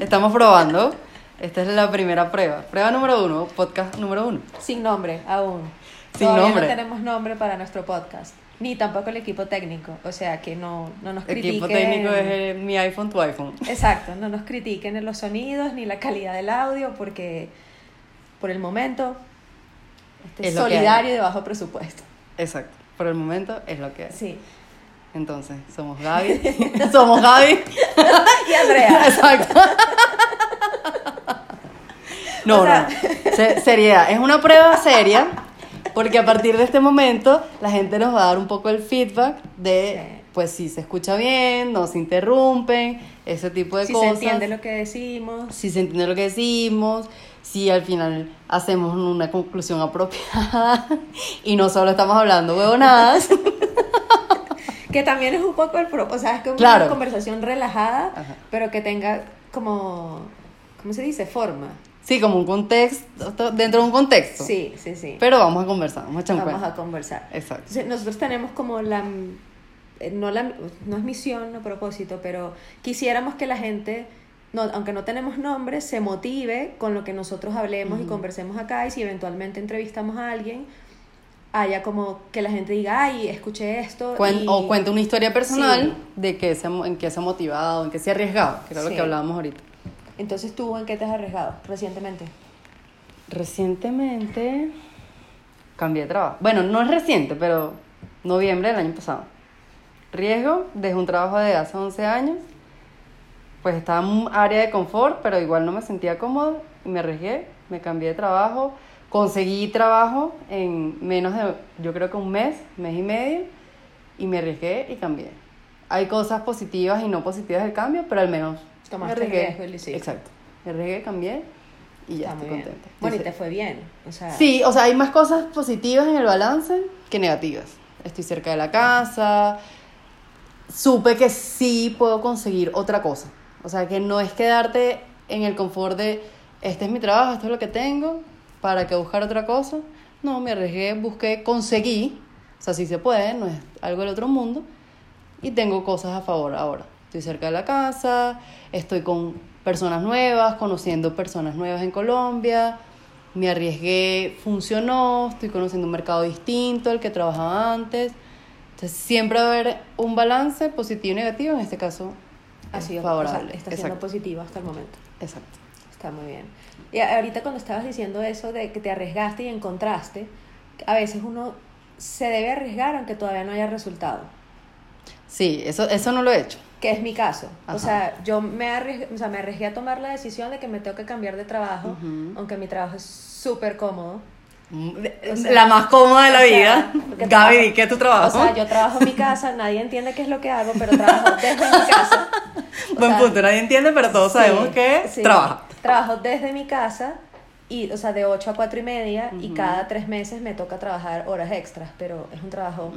Estamos probando. Esta es la primera prueba. Prueba número uno, podcast número uno. Sin nombre, aún. Sin Todavía nombre. no tenemos nombre para nuestro podcast. Ni tampoco el equipo técnico. O sea, que no, no nos critiquen. Equipo técnico es eh, mi iPhone, tu iPhone. Exacto, no nos critiquen en los sonidos ni la calidad del audio porque por el momento este Es solidario y de bajo presupuesto. Exacto. Por el momento es lo que es. Sí. Entonces, somos Gaby. somos Gaby. y Andrea. Exacto. No, O sea- no. Se- seriedad. Es una prueba seria porque a partir de este momento la gente nos va a dar un poco el feedback de, Sí. pues, si se escucha bien, no se interrumpen, ese tipo de si cosas. se entiende lo que decimos. si se entiende lo que decimos, si al final hacemos una conclusión apropiada y no solo estamos hablando huevonadas. Que también es un poco el pro, o sea, es Claro. una conversación relajada, Ajá. pero que tenga como, ¿cómo se dice? Forma. Sí, como un contexto, dentro de un contexto. Sí, sí, sí. Pero vamos a conversar, vamos a echar un Vamos a conversar. Exacto. Entonces, nosotros tenemos como la, eh, no, la, no es misión, no propósito, pero quisiéramos que la gente, no, aunque no tenemos nombre, se motive con lo que nosotros hablemos y conversemos acá y si eventualmente entrevistamos a alguien, haya como que la gente diga, ay, escuché esto. Cuen- y- O cuenta una historia personal Sí. de que se, en qué se ha motivado, en qué se ha arriesgado, que era lo Sí. que hablábamos ahorita. Entonces, ¿tú en qué te has arriesgado recientemente? Recientemente cambié de trabajo. Bueno, no es reciente, pero noviembre del año pasado. Riesgo, dejé un trabajo de hace 11 años. Pues estaba en un área de confort, pero igual no me sentía cómodo y me arriesgué, me cambié de trabajo. Conseguí trabajo en menos de, yo creo que un mes, mes y medio, y me arriesgué y cambié. Hay cosas positivas y no positivas del cambio, pero al menos Tomaste me arriesgué. hiciste. Exacto. Me arriesgué, cambié y ya Está estoy bien. contenta. Bueno, y te fue bien. O sea, Sí, o sea, hay más cosas positivas en el balance que negativas. Estoy cerca de la casa, supe que sí puedo conseguir otra cosa. O sea, que no es quedarte en el confort de, este es mi trabajo, esto es lo que tengo, para que buscar otra cosa. No, me arriesgué, busqué, conseguí. O sea, sí se puede, no es algo del otro mundo. Y tengo cosas a favor ahora. Estoy cerca de la casa, estoy con personas nuevas, conociendo personas nuevas en Colombia. Me arriesgué, funcionó, estoy conociendo un mercado distinto al que trabajaba antes. Entonces, siempre va a haber un balance positivo y negativo, en este caso ha sido favorable. o sea, está siendo Exacto. positivo hasta el momento. Exacto. Está muy bien. Y ahorita cuando estabas diciendo eso de que te arriesgaste y encontraste, a veces uno se debe arriesgar aunque todavía no haya resultado, Sí, eso, eso no lo he hecho. que es mi caso. Ajá. O sea, yo me arriesgué, o sea, me arriesgué a tomar la decisión de que me tengo que cambiar de trabajo, Ujú. aunque mi trabajo es súper cómodo. O sea, la más cómoda de la o sea, vida. porque Gaby, ¿di qué es tu trabajo? O sea, yo trabajo en mi casa, nadie entiende qué es lo que hago, pero trabajo desde mi casa. Buen sea, punto, nadie entiende, pero todos sabemos Sí, que sí. trabaja. Trabajo desde mi casa, y, o sea, de 8 a 4 y media, y cada tres meses me toca trabajar horas extras, pero es un trabajo,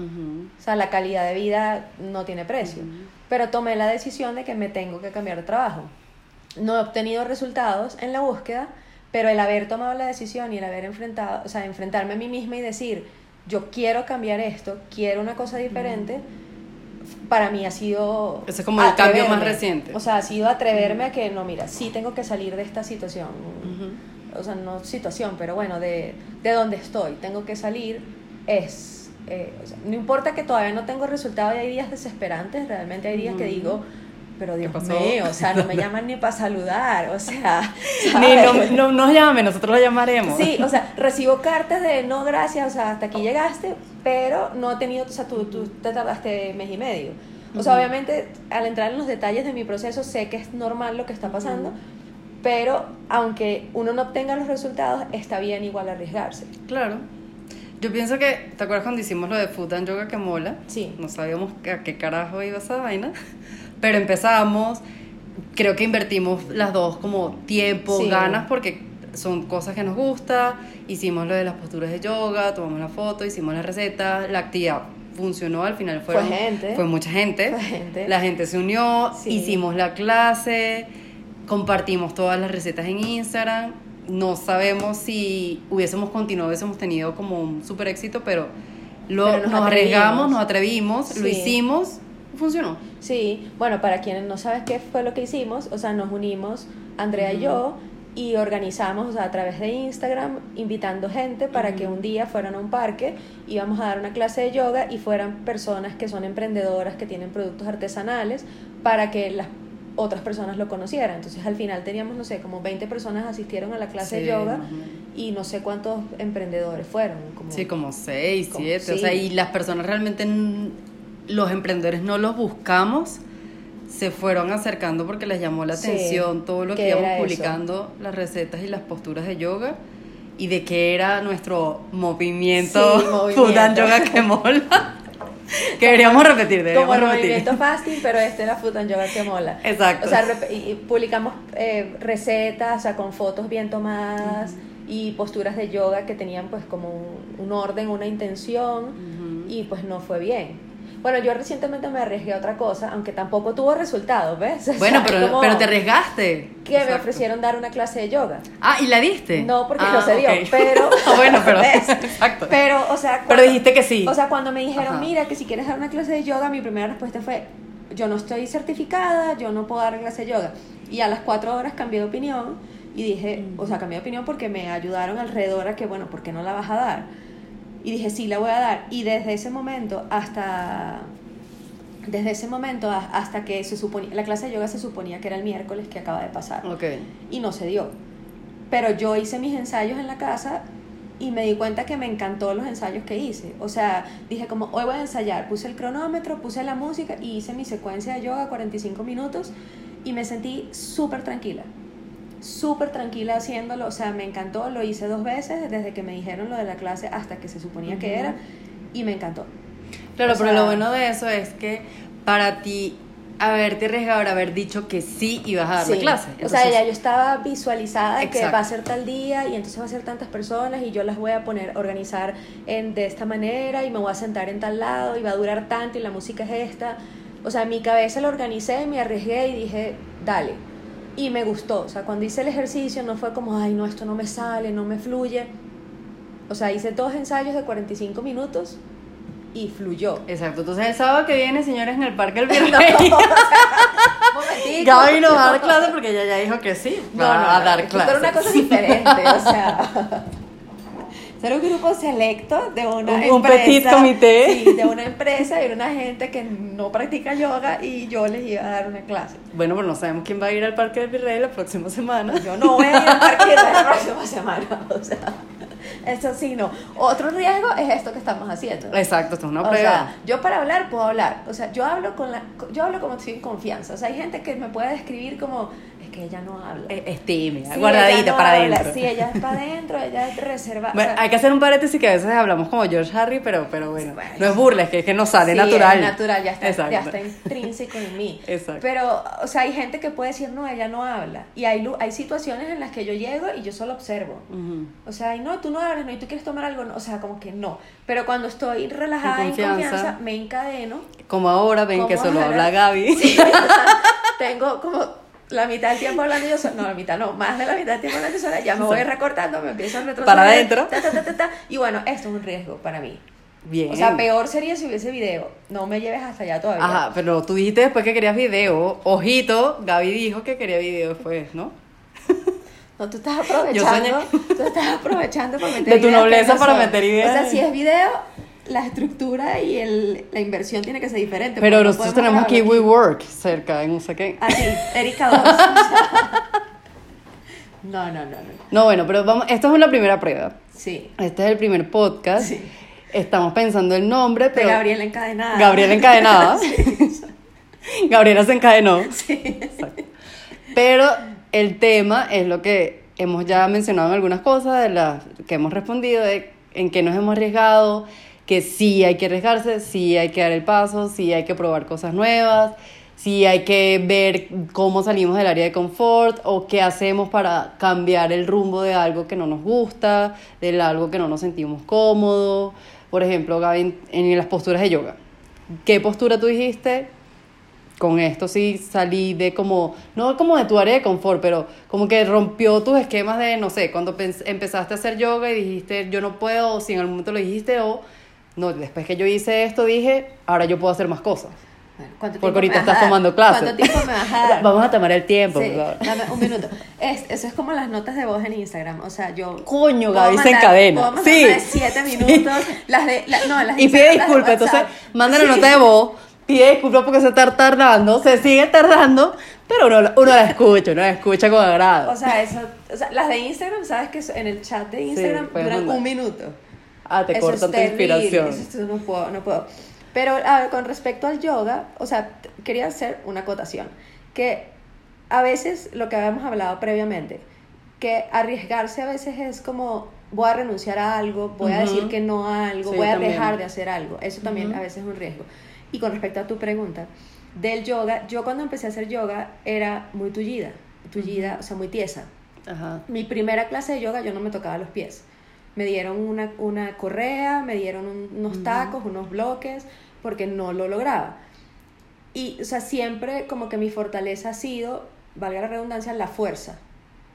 o sea, la calidad de vida no tiene precio. Pero tomé la decisión de que me tengo que cambiar de trabajo. No he obtenido resultados en la búsqueda, pero el haber tomado la decisión y el haber enfrentado, o sea, enfrentarme a mí misma y decir, yo quiero cambiar esto, quiero una cosa diferente, para mí ha sido... Ese es como el cambio más reciente. O sea, ha sido atreverme a que, no, mira, sí tengo que salir de esta situación. O sea, no situación, pero bueno, de, de donde estoy, tengo que salir, es... eh, o sea, no importa que todavía no tengo resultado y hay días desesperantes, realmente hay días que digo, pero Dios mío, o sea, no me llaman ni para saludar, o sea... Ni no, no nos llame, nosotros lo llamaremos. Sí, o sea, recibo cartas de no gracias, o sea, hasta aquí llegaste, pero no he tenido, o sea, tú, tú te tardaste mes y medio. O sea, Ujú. obviamente, al entrar en los detalles de mi proceso, sé que es normal lo que está pasando, pero aunque uno no obtenga los resultados, está bien igual arriesgarse. Claro. Yo pienso que, ¿te acuerdas cuando hicimos lo de Food and Yoga que mola? Sí. No sabíamos a qué carajo iba esa vaina. Pero empezamos, creo que invertimos las dos como tiempo, Sí. ganas, porque son cosas que nos gusta. Hicimos lo de las posturas de yoga, tomamos la foto, hicimos la receta, la actividad funcionó, al final fueron, Fue gente. Fue mucha gente. Fue gente. La gente se unió, Sí. hicimos la clase, compartimos todas las recetas en Instagram. No sabemos si hubiésemos continuado, hubiésemos tenido como un super éxito, pero, lo, Pero nos arriesgamos, nos atrevimos, lo hicimos funcionó. Sí, bueno, para quienes no saben qué fue lo que hicimos, o sea, nos unimos, Andrea y yo, y organizamos, o sea, a través de Instagram, invitando gente para que un día fueran a un parque, íbamos a dar una clase de yoga y fueran personas que son emprendedoras, que tienen productos artesanales, para que las otras personas lo conocieran. Entonces al final teníamos, no sé, como 20 personas asistieron a la clase de yoga y no sé cuántos emprendedores fueron. Como, Sí, como seis, Como- siete. O sí. sea, y las personas realmente, los emprendedores no los buscamos, se fueron acercando porque les llamó la Sí, atención todo lo ¿qué que íbamos eso? publicando, las recetas y las posturas de yoga. Y de qué era nuestro movimiento, Sí, movimiento. Food and Yoga que mola. que deberíamos repetir, Como deberíamos el repetir. movimiento fasting, pero este era Food and Yoga que mola. Exacto. O sea, y- publicamos eh, recetas, o sea, con fotos bien tomadas y posturas de yoga que tenían pues como un, un orden, una intención y pues no fue bien. Bueno, yo recientemente me arriesgué a otra cosa, aunque tampoco tuvo resultados, ¿ves? O Bueno, sea, pero, como pero te arriesgaste. Que me Exacto. ofrecieron dar una clase de yoga. Ah, ¿y la diste? No, porque Ah, no se dio, ok. pero... Ah, bueno, pero... ¿ves? Exacto. Pero, o sea... Pero cuando- dijiste que sí. O sea, cuando me dijeron, Ajá. mira, que si quieres dar una clase de yoga, mi primera respuesta fue, yo no estoy certificada, yo no puedo dar clase de yoga. Y a las cuatro horas cambié de opinión y dije, o sea, cambié de opinión porque me ayudaron alrededor a que, bueno, ¿por qué no la vas a dar? Y dije, sí, la voy a dar. Y desde ese momento hasta... Desde ese momento hasta que se suponía, la clase de yoga se suponía que era el miércoles que acaba de pasar Ok. y no se dio. Pero yo hice mis ensayos en la casa y me di cuenta que me encantó los ensayos que hice. O sea, dije como, hoy voy a ensayar, puse el cronómetro, puse la música y hice mi secuencia de yoga 45 minutos y me sentí súper tranquila. Súper tranquila haciéndolo, o sea, me encantó, lo hice dos veces desde que me dijeron lo de la clase hasta que se suponía que era y me encantó. Claro, O pero sea- lo bueno de eso es que para ti haberte arriesgado, haber dicho que sí ibas a dar la Sí. clase. O sea, Entonces, ya yo estaba visualizada de que va a ser tal día y entonces va a ser tantas personas y yo las voy a poner, organizar en, de esta manera y me voy a sentar en tal lado y va a durar tanto y la música es esta. O sea, mi cabeza lo organicé, me arriesgué y dije, dale. Y me gustó. O sea, cuando hice el ejercicio no fue como, ay, no, esto no me sale, no me fluye. O sea, hice dos ensayos de 45 minutos y fluyó. Exacto. Entonces el sábado que viene, señores, en el Parque El Virrey, No, o. Gaby nos va a dar clase porque ella ya dijo que sí. No, va no, a no, dar clase. era una cosa diferente, o sea, ser un grupo selecto de una Un- empresa. un petit comité. Sí, de una empresa y de una gente que no practica yoga y yo les iba a dar una clase. Bueno, pero no sabemos quién va a ir al Parque del Virrey la próxima semana. Yo no voy a ir al parque la próxima semana, o sea, eso sí, no. Otro riesgo es esto que estamos haciendo. Exacto, esto es una O prueba. sea, yo para hablar puedo hablar. O sea, yo hablo con la, yo hablo como sin confianza. O sea, hay gente que me puede describir como que ella no habla. es, es tímida, Sí, guardadita no para adentro. Sí, ella es para adentro, ella es reservada. Bueno, o sea, hay que hacer un paréntesis que a veces hablamos como George Harry, pero, pero bueno, Bueno. no es burla, es que, es que nos sale sí, natural. es natural, ya está, Exacto. ya está intrínseco en mí. Exacto. Pero, o sea, hay gente que puede decir, no, ella no habla. Y hay, hay situaciones en las que yo llego y yo solo observo. O sea, y no, tú no hablas, no, y tú quieres tomar algo, no. O sea, como que no. Pero cuando estoy relajada En en confianza. confianza, me encadeno. Como ahora ven que solo ahora. habla Gaby. Sí, o sea, tengo como la mitad del tiempo hablando yo sola, no, la mitad no, más de la mitad del tiempo hablando yo sola, ya me voy recortando, me empiezo a retroceder. Para adentro. ta, ta, ta, ta, ta, y bueno, esto es un riesgo para mí. Bien. O sea, peor sería si hubiese video. No me lleves hasta allá todavía. Ajá, pero tú dijiste después que querías video. Ojito, Gaby dijo que quería video después, ¿no? No, tú estás Yo aprovechando, soñé. tú estás aprovechando para meter De tu nobleza no para meter ideas. O sea, si es video, la estructura y el, la inversión tiene que ser diferente. Pero nosotros tenemos aquí WeWork cerca, en no sé qué. Así, Erika 2. no, no, no, no. No, bueno, pero vamos, esta es la primera prueba. Sí. Este es el primer podcast. Sí. Estamos pensando el nombre, De pero Gabriela encadenada. Gabriela encadenada. Gabriela se encadenó. Sí. Pero el tema es lo que hemos ya mencionado en algunas cosas, de las que hemos respondido, de en qué nos hemos arriesgado, que sí hay que arriesgarse, sí hay que dar el paso, sí hay que probar cosas nuevas, sí hay que ver cómo salimos del área de confort o qué hacemos para cambiar el rumbo de algo que no nos gusta, de algo que no nos sentimos cómodos. Por ejemplo, Gaby, en, las posturas de yoga. ¿Qué postura tú dijiste? con esto sí salí de como, no como de tu área de confort, pero como que rompió tus esquemas de, no sé, cuando empezaste a hacer yoga y dijiste, yo no puedo, o si en algún momento lo dijiste, o no, después que yo hice esto dije, ahora yo puedo hacer más cosas. Bueno, ¿cuánto Porque ahorita me vas a estás dar? tomando clases. ¿Cuánto tiempo me vas a dar? Vamos a tomar el tiempo, Sí, por favor. dame un minuto. Es- eso es como las notas de voz en Instagram. O sea, yo. Coño, Gaby se encadena. puedo Sí. de siete minutos. Las de. la- no, las de Y pide disculpas, entonces manda la Sí. nota de voz, pide disculpas porque se está tardando, se sigue tardando, pero uno, uno la escucha, uno la escucha con agrado. O sea, eso, o sea, las de Instagram, sabes que en el chat de Instagram duran mandar. un minuto. Ah, te Eso cortan es tu inspiración. eso es- no puedo, no puedo. Pero a ver, con respecto al yoga, o sea, quería hacer una acotación. Que a veces, lo que habíamos hablado previamente, que arriesgarse a veces es como voy a renunciar a algo, voy a decir que no a algo, Sí, voy a también. dejar de hacer algo. Eso también a veces es un riesgo. Y con respecto a tu pregunta del yoga, yo cuando empecé a hacer yoga era muy tullida, tullida, o sea, muy tiesa. Ajá. Mi primera clase de yoga yo no me tocaba los pies. Me dieron una, una correa, me dieron un- unos tacos, unos bloques, porque no lo lograba. Y, o sea, siempre como que mi fortaleza ha sido, valga la redundancia, la fuerza.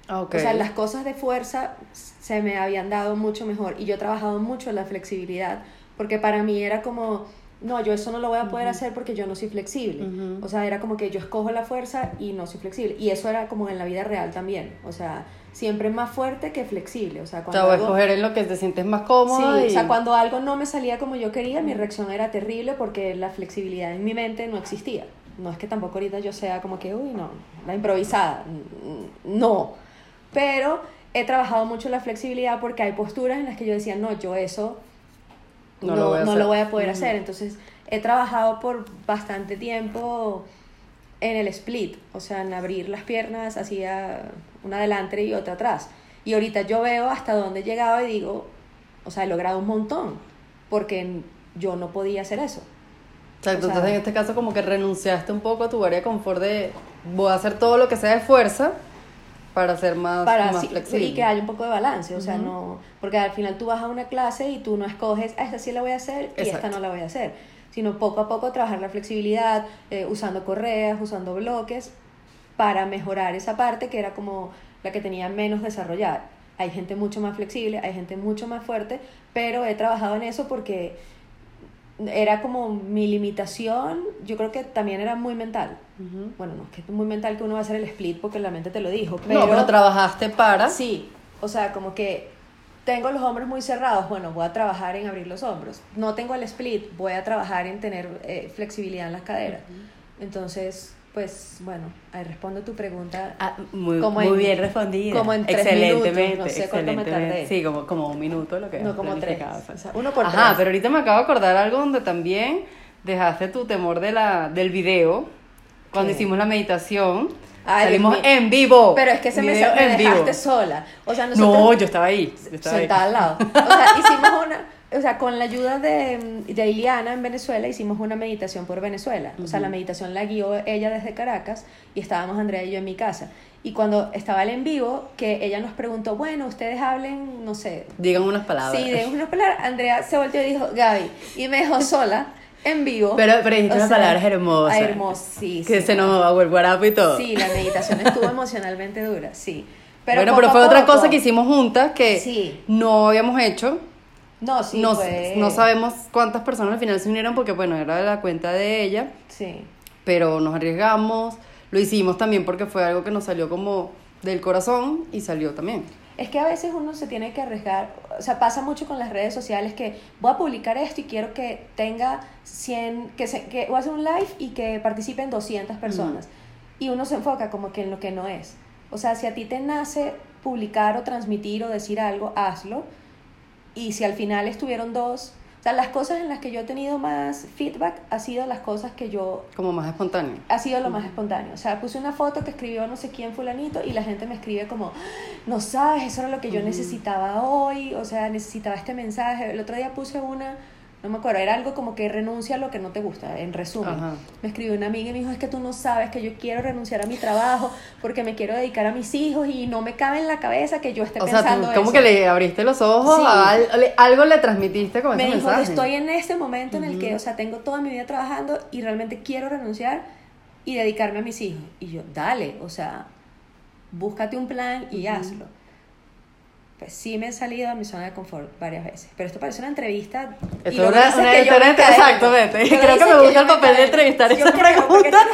Ah. O sea, las cosas de fuerza se me habían dado mucho mejor. Y yo he trabajado mucho en la flexibilidad, porque para mí era como, no, yo eso no lo voy a poder hacer porque yo no soy flexible. O sea, era como que yo escojo la fuerza y no soy flexible. Y eso era como en la vida real también. O sea, siempre más fuerte que flexible. O sea, cuando sea, voy a escoger en lo que te sientes más Sí, cómoda. y... o sea, cuando algo no me salía como yo quería, mi reacción era terrible porque la flexibilidad en mi mente no existía. No es que tampoco ahorita yo sea como que, uy, no, la improvisada. Mm, No. Pero he trabajado mucho la flexibilidad porque hay posturas en las que yo decía, no, yo eso No no, lo voy a no hacer". lo voy a poder hacer. Entonces, he trabajado por bastante tiempo en el split, o sea, en abrir las piernas hacia una adelante y otra atrás. Y ahorita yo veo hasta dónde he llegado y digo, o sea, he logrado un montón, porque yo no podía hacer eso. O sea, tú o sea- entonces en este caso como que renunciaste un poco a tu área de confort de voy a hacer todo lo que sea de fuerza para ser más, para más sí, flexible. y que haya un poco de balance, o sea, no, porque al final tú vas a una clase y tú no escoges, "Ah, esta sí la voy a hacer y esta Exacto. no la voy a hacer, sino poco a poco trabajar la flexibilidad, eh, usando correas, usando bloques, para mejorar esa parte que era como la que tenía menos desarrollada. Hay gente mucho más flexible, hay gente mucho más fuerte, pero he trabajado en eso porque era como mi limitación, yo creo que también era muy mental. Bueno, no es que es muy mental que uno va a hacer el split porque la mente te lo dijo, pero, No, pero trabajaste para... Sí, o sea, como que tengo los hombros muy cerrados, bueno, voy a trabajar en abrir los hombros. No tengo el split, voy a trabajar en tener eh, flexibilidad en las caderas. Entonces, pues, bueno, ahí respondo tu pregunta. Ah, muy, Como muy en- bien respondida. como en tres Excelentemente, minutos, no sé cuánto me tardé. Sí, como, como un minuto lo que no como tres, o sea, uno por Ajá, tres. pero ahorita me acabo de acordar algo donde también dejaste tu temor de la, del video. Cuando hicimos la meditación, Ay, salimos mío. en vivo. Pero es que se me, me en vivo. dejaste sola. O sea, nosotros... No, yo estaba ahí. Yo estaba ahí. sentada al lado. O sea, hicimos una, o sea, con la ayuda de, de Iliana en Venezuela, hicimos una meditación por Venezuela. O sea, la meditación la guió ella desde Caracas y estábamos Andrea y yo en mi casa. Y cuando estaba el en vivo, que ella nos preguntó, bueno, ustedes hablen, no sé. Digan unas palabras. Sí, de una palabra. Andrea se volteó y dijo, Gaby, y me dejó sola en vivo. Pero, pero dijiste unas palabras hermosas. Hermosísimas. Que se nos va el guarapo y todo. Sí, la meditación estuvo emocionalmente dura, sí. bueno, poco pero a fue otra poco- cosa que hicimos juntas que Sí. no habíamos hecho. No, sí, no, no sabemos cuántas personas al final se unieron porque, bueno, era la cuenta de ella, Sí. pero nos arriesgamos. Lo hicimos también porque fue algo que nos salió como del corazón y salió también. Es que a veces uno se tiene que arriesgar, o sea, pasa mucho con las redes sociales que voy a publicar esto y quiero que tenga 100, que, se, que voy a hacer un live y que participen 200 personas. Y uno se enfoca como que en lo que no es. O sea, si a ti te nace publicar o transmitir o decir algo, hazlo. Y si al final estuvieron dos, sea, las cosas en las que yo he tenido más feedback ha sido las cosas que yo Como más espontáneo. ha sido lo más espontáneo. O sea, puse una foto que escribió no sé quién fulanito y la gente me escribe como, no sabes, eso era lo que yo necesitaba hoy, o sea, necesitaba este mensaje. El otro día puse una, no me acuerdo, era algo como que renuncia a lo que no te gusta, en resumen. Ajá. Me escribió una amiga y me dijo, es que tú no sabes que yo quiero renunciar a mi trabajo porque me quiero dedicar a mis hijos y no me cabe en la cabeza que yo esté O sea, pensando tú como eso". que le abriste los ojos, Sí. a al- le- algo le transmitiste con me ese dijo, mensaje. estoy en este momento en el que, o sea, tengo toda mi vida trabajando y realmente quiero renunciar y dedicarme a mis hijos. Y yo, dale, o sea, búscate un plan y hazlo. Pues sí me he salido de mi zona de confort varias veces. Pero esto parece una entrevista. y Esto lo es que una, una que yo exactamente. Lo Creo que me yo gusta el papel de entrevistar Yo esa creo, pregunta.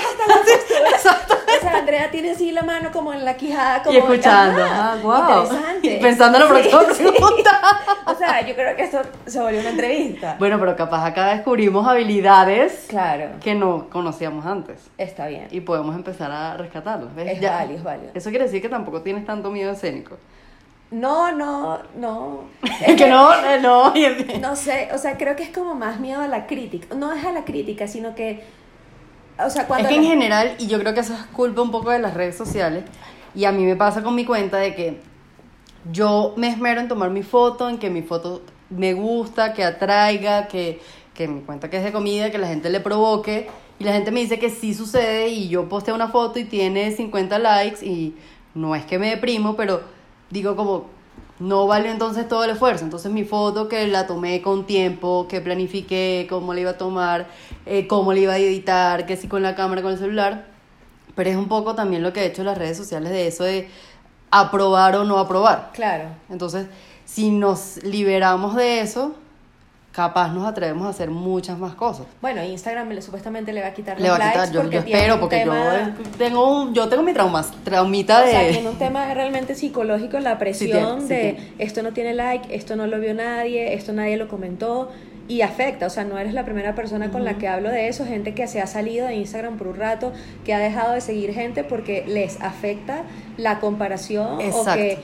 O sea, Andrea tiene así la mano como en la quijada. Como Y escuchando. Ah, wow. Interesante. Y pensando en la Sí, próxima sí. pregunta. O sea, yo creo que esto se volvió una entrevista. Bueno, pero capaz acá descubrimos habilidades Claro, que no conocíamos antes. está bien. Y podemos empezar a rescatarlas. ¿ves? Es válido, es válido. Eso quiere decir que tampoco tienes tanto miedo escénico. No, no, no. Es que no, no. y- No sé, o sea, creo que es como más miedo a la crítica. No es a la crítica, sino que. O sea, cuando. Es que en general, y yo creo que eso es culpa un poco de las redes sociales, y a mí me pasa con mi cuenta de que yo me esmero en tomar mi foto, en que mi foto me gusta, que atraiga, que, que mi cuenta que es de comida, que la gente le provoque, y la gente me dice que sí sucede, y yo posteo una foto y tiene 50 likes, y no es que me deprimo, pero digo como, no valió entonces todo el esfuerzo. Entonces mi foto que la tomé con tiempo, que planifiqué cómo la iba a tomar, eh, cómo la iba a editar, que si con la cámara, con el celular. Pero es un poco también lo que he hecho en las redes sociales de eso de aprobar o no aprobar. Claro. Entonces, si nos liberamos de eso, capaz nos atrevemos a hacer muchas más cosas. Bueno, Instagram le- supuestamente le va a quitar Le los va a quitar, likes yo, porque yo tiene espero, un porque tema- yo tengo, un- yo tengo mi traumas, traumita O de... sea, tiene un tema realmente psicológico, la presión tiene, de esto no tiene like, esto no lo vio nadie, esto nadie lo comentó y afecta, o sea, no eres la primera persona con la que hablo de eso, gente que se ha salido de Instagram por un rato, que ha dejado de seguir gente porque les afecta la comparación o Exacto. que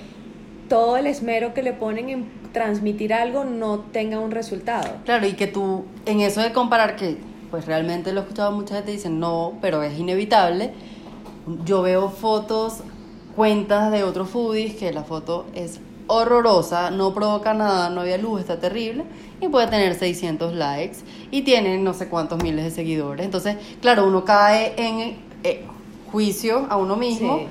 todo el esmero que le ponen en transmitir algo no tenga un resultado. Claro, y que tú, en eso de comparar, que pues realmente lo he escuchado mucha gente dice no, pero es inevitable. Yo veo fotos, cuentas de otros foodies que la foto es horrorosa, no provoca nada, no había luz, está terrible, y puede tener 600 likes y tiene no sé cuántos miles de seguidores. Entonces, claro, uno cae en eh, juicio a uno mismo, Sí.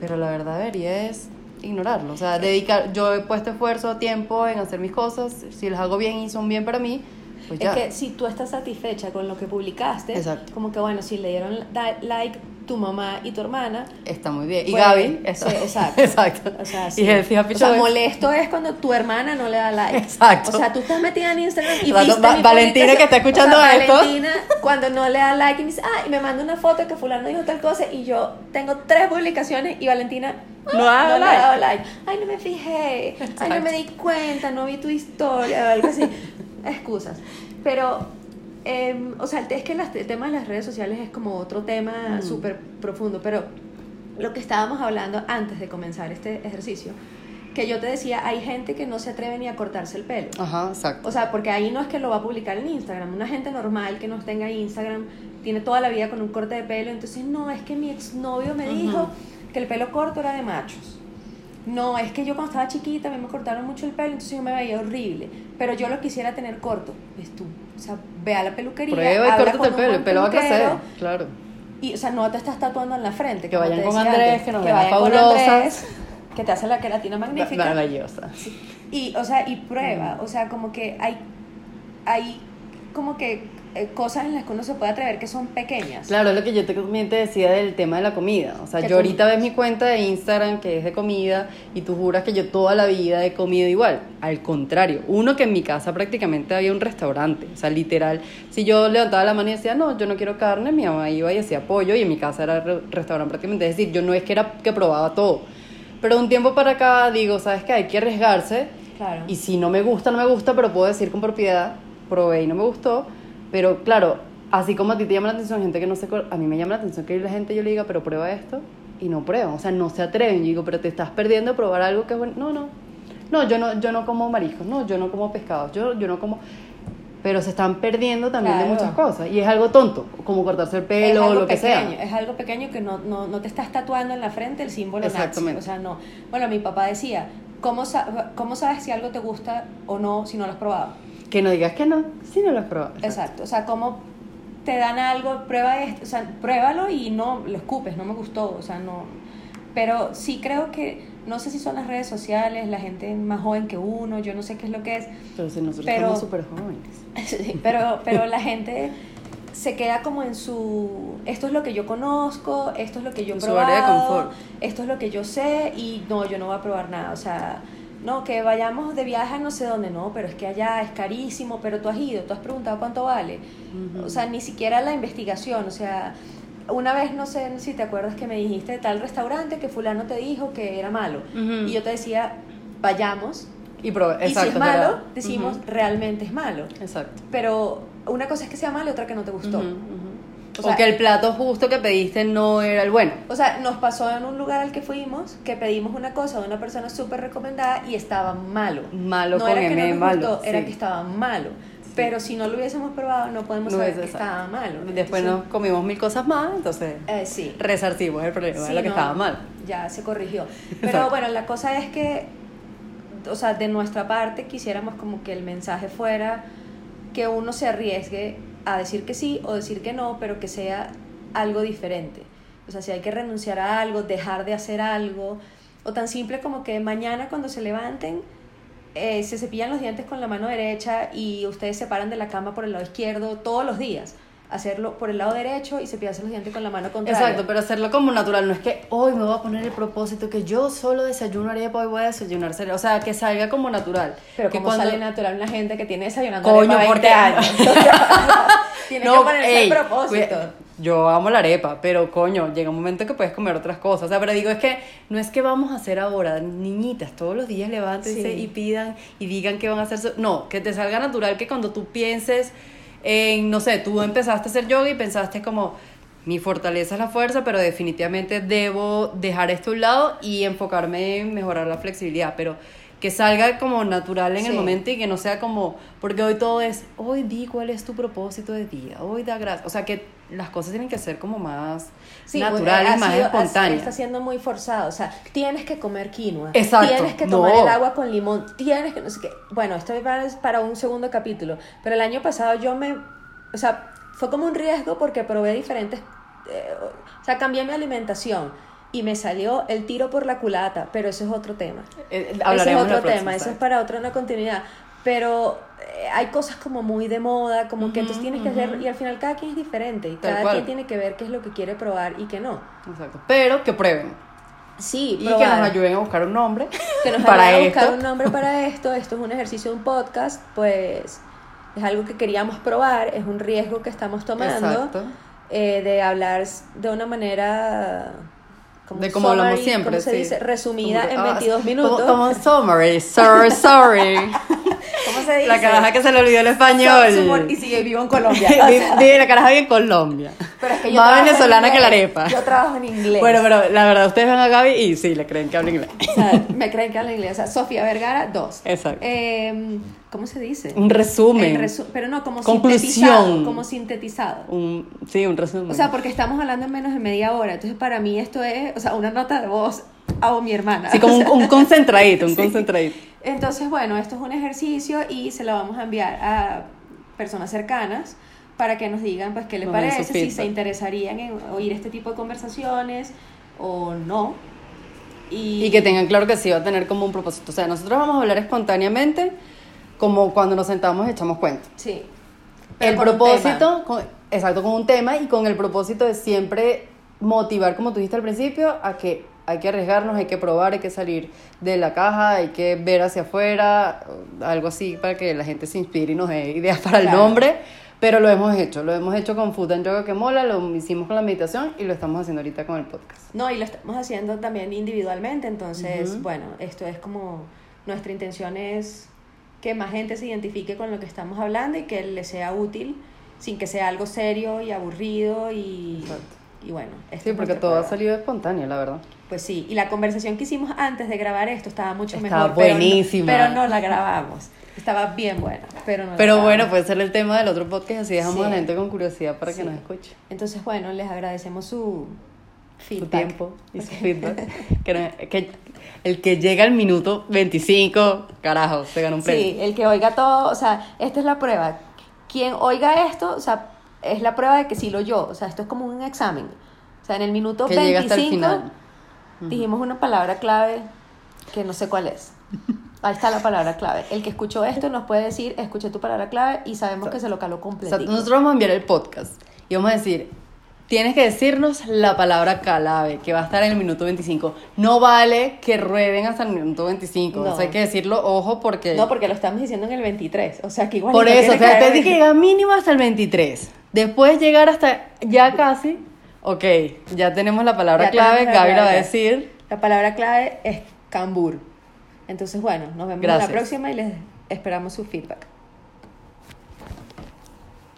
pero la verdad debería es ignorarlo. O sea, dedicar, yo he puesto esfuerzo, tiempo en hacer mis cosas, si las hago bien y son bien para mí, pues ya. Es que si tú estás satisfecha con lo que publicaste, Exacto. como que bueno, si le dieron like tu mamá y tu hermana, Está muy bien. Y Pues, Gaby está. sí, exacto. exacto. O sea, Y sí. Healthy Happy O sea, molesto es cuando tu hermana no le da like. Exacto. O sea, tú estás metida en Instagram y viste Va- mi Valentina, que está escuchando o sea, esto. Valentina, cuando no le da like y me dice, ah, y me manda una foto que fulano dijo tal cosa y yo tengo tres publicaciones y Valentina ah, No ha dado le like. ha dado like. Ay, no me fijé. Ay, no me di cuenta, no vi tu historia o algo así. Excusas. Pero... eh, o sea, es que las- el tema de las redes sociales es como otro tema Mm. súper profundo, pero lo que estábamos hablando antes de comenzar este ejercicio, que yo te decía, hay gente que no se atreve ni a cortarse el pelo. Ajá, exacto. O sea, porque ahí no es que lo va a publicar en Instagram. Una gente normal que no tenga Instagram tiene toda la vida con un corte de pelo. Entonces, no, es que mi exnovio me dijo que el pelo corto era de machos. No, es que yo cuando estaba chiquita a mí me cortaron mucho el pelo, entonces yo me veía horrible. Pero yo lo quisiera tener corto. Ves tú. O sea, ve a la peluquería. Prueba y córtate el pelo. El pelo va a crecer. Claro. y, o sea, no te estás tatuando en la frente. Que vayan con Andrés, antes, que nos vean vayan con fabulosas. Andrés, que te hace la queratina magnífica. Maravillosa. Y, o sea, y prueba, o sea, como que hay, hay como que eh, cosas en las que uno se puede atrever que son pequeñas. Claro, es lo que yo también te decía del tema de la comida. O sea, yo ahorita ves mi cuenta de Instagram que es de comida y tú juras que yo toda la vida he comido igual. Al contrario, uno que en mi casa prácticamente había un restaurante. O sea, literal, si yo levantaba la mano y decía, no, yo no quiero carne, mi mamá iba y hacía pollo y en mi casa era re- restaurante prácticamente. Es decir, yo no es que era que probaba todo. Pero de un tiempo para acá digo, ¿sabes qué? Hay que arriesgarse. Claro. Y si no me gusta, no me gusta, pero puedo decir con propiedad, probé y no me gustó. Pero claro, así como a ti te llama la atención gente que no se... A mí me llama la atención que la gente yo le diga, pero prueba esto. Y no prueban, o sea, no se atreven. Yo digo, pero te estás perdiendo probar algo que es bueno. No, no. No, yo no, yo no como mariscos, no, yo no como pescados, yo, yo no como... Pero se están perdiendo también de muchas cosas. Y es algo tonto, como cortarse el pelo o lo que sea. es algo pequeño que no, no, no te estás tatuando en la frente el símbolo nazi. Exactamente. O sea, no. Bueno, mi papá decía, ¿cómo, sa- ¿cómo sabes si algo te gusta o no si no lo has probado? Que no digas que no, si no lo has probado. Exacto. O sea, ¿cómo te dan algo, prueba esto, o sea, pruébalo y no lo escupes, no me gustó, o sea, no. Pero sí creo que, no sé si son las redes sociales, la gente más joven que uno, yo no sé qué es lo que es, Pero si nosotros Pero- somos súper jóvenes. Sí, pero, pero la gente se queda como en su, esto es lo que yo conozco, esto es lo que yo he En su área de probado, confort. esto es lo que yo sé y no, yo no voy a probar nada, o sea, no, que vayamos de viaje a no sé dónde, no, pero es que allá es carísimo, pero tú has ido, tú has preguntado cuánto vale. O sea, ni siquiera la investigación, o sea, una vez no sé si te acuerdas que me dijiste de tal restaurante que fulano te dijo que era malo. Y yo te decía, vayamos. Y, probe- y si exacto, es malo, ¿verdad? decimos, realmente es malo. Exacto. Pero una cosa es que sea malo y otra que no te gustó. O que el plato justo que pediste no era el bueno. O sea, nos pasó en un lugar al que fuimos que pedimos una cosa de una persona súper recomendada y estaba malo. Malo no con era que no nos malo, gustó, era sí. que estaba malo. Pero si no lo hubiésemos probado, no podemos No saber que estaba malo. Después Entonces, nos comimos mil cosas más, entonces eh, sí. resarcimos el problema de lo que no, estaba mal. Ya se corrigió. Pero bueno, la cosa es que, o sea, de nuestra parte quisiéramos como que el mensaje fuera que uno se arriesgue a decir que sí o decir que no, pero que sea algo diferente. O sea, si hay que renunciar a algo, dejar de hacer algo, o tan simple como que mañana cuando se levanten, eh, se cepillan los dientes con la mano derecha y ustedes se paran de la cama por el lado izquierdo todos los días. Hacerlo por el lado derecho y cepillarse los dientes con la mano contraria. Exacto, pero hacerlo como natural, no es que hoy me voy a poner el propósito que yo solo desayuno arepa, hoy voy a desayunar cereal, o sea, que salga como natural. Pero que como sale natural una gente que tiene desayunando Coño, arepa 20 porque- años. tiene que ponerse ey, el propósito. Yo amo la arepa, pero coño, llega un momento que puedes comer otras cosas. O sea, pero digo, es que no es que vamos a hacer ahora, niñitas, todos los días levántense Sí. y pidan y digan que van a hacer. No, que te salga natural que cuando tú pienses en, no sé, tú empezaste a hacer yoga y pensaste como, mi fortaleza es la fuerza, pero definitivamente debo dejar esto a un lado y enfocarme en mejorar la flexibilidad. Pero que salga como natural en el momento y que no sea como, porque hoy todo es, hoy di cuál es tu propósito de día, hoy da gracias. O sea, que las cosas tienen que ser como más Sí, naturales, ha más sido- espontáneas. Está siendo muy forzado. O sea, tienes que comer quinoa. Exacto, Tienes que tomar no. el agua con limón. Tienes que no sé qué. Bueno, esto es para, es para un segundo capítulo. Pero el año pasado yo me. O sea, fue como un riesgo porque probé diferentes. eh, o sea, cambié mi alimentación. Y me salió el tiro por la culata. Pero eso es otro tema. Eh, Ese es otro próxima, tema, eso es para otra una continuidad. Pero eh, hay cosas como muy de moda, como que entonces tienes que hacer, y al final cada quien es diferente, y Tal cada cual. quien tiene que ver qué es lo que quiere probar y qué no. Exacto. Pero que prueben. Sí, Y que nos ayuden a buscar un nombre Que nos para ayuden a esto. buscar un nombre para esto. Esto es un ejercicio de un podcast, pues es algo que queríamos probar, es un riesgo que estamos tomando Exacto. eh, de hablar de una manera como De como hablamos siempre, ¿cómo se sí. dice? Resumida Como que, en ah, 22 como- minutos. Como, un summary, sorry, sorry. ¿Cómo se dice? La caraja que se le olvidó el español. Humor- y sigue vivo en Colombia. Vive la caraja vive en Colombia. pero es que yo Más venezolana que la arepa. Yo trabajo en inglés. Bueno, pero la verdad, ustedes ven a Gaby y sí, le creen que habla inglés. O sea, me creen que habla inglés. O sea, Sofía Vergara, dos. Exacto. Eh, ¿Cómo se dice? Un resumen. Resu- pero no, como Conclusión. sintetizado. Como sintetizado. Un, sí, un resumen. O sea, porque estamos hablando en menos de media hora. Entonces, para mí esto es, o sea, una nota de voz a mi hermana. sí, como un, O concentradito, un Sí. concentradito. Entonces, bueno, esto es un ejercicio y se lo vamos a enviar a personas cercanas para que nos digan, pues, qué les parece, si se interesarían en oír este tipo de conversaciones o no. Y, Y que tengan claro que sí va a tener como un propósito. O sea, nosotros vamos a hablar espontáneamente, como cuando nos sentamos y echamos cuenta. Sí. Pero el con propósito, con- exacto, con un tema y con el propósito de siempre motivar, como tú dijiste al principio, a que hay que arriesgarnos, hay que probar, hay que salir de la caja, hay que ver hacia afuera, algo así para que la gente se inspire y nos dé ideas para el nombre. Pero lo hemos hecho, lo hemos hecho con Food and Yoga que mola, lo hicimos con la meditación y lo estamos haciendo ahorita con el podcast. No, y lo estamos haciendo también individualmente, entonces, bueno, esto es como nuestra intención es que más gente se identifique con lo que estamos hablando y que le sea útil sin que sea algo serio y aburrido y, Exacto. Y bueno. esta Sí, porque todo ha salido espontáneo, la verdad. Pues sí, y la conversación que hicimos antes de grabar esto estaba mucho Estaba mejor. pero no- buenísima. Pero no, la grabamos. Estaba bien buena, pero no la Pero bueno, grabamos. puede ser el tema del otro podcast, así dejamos Sí. a la gente con curiosidad para Sí. que nos escuche. Entonces, bueno, les agradecemos su su feedback. tiempo y su feedback. que, no- que el que llega al minuto 25, carajo, se gana un premio. Sí, el que oiga todo, o sea, esta es la prueba. Quien oiga esto, o sea, es la prueba de que sí lo oyó. O sea, esto es como un examen. O sea, en el minuto que llega hasta el 25 final. dijimos una palabra clave que no sé cuál es. Ahí está la palabra clave. El que escuchó esto nos puede decir, escuché tu palabra clave y sabemos que se lo caló O sea, nosotros vamos a enviar el podcast y vamos a decir, tienes que decirnos la palabra clave, que va a estar en el minuto 25. No vale que rueden hasta el minuto 25. No. Eso hay que decirlo, ojo, porque... No, porque lo estamos diciendo en el 23. O sea, que igual. Por eso, o sea, te dije que mínimo hasta el 23. Después llegar hasta ya casi, ok, ya tenemos la palabra Ya clave, Gaby la va a decir. La palabra clave es cambur. Entonces, bueno, nos vemos en la próxima y les esperamos su feedback.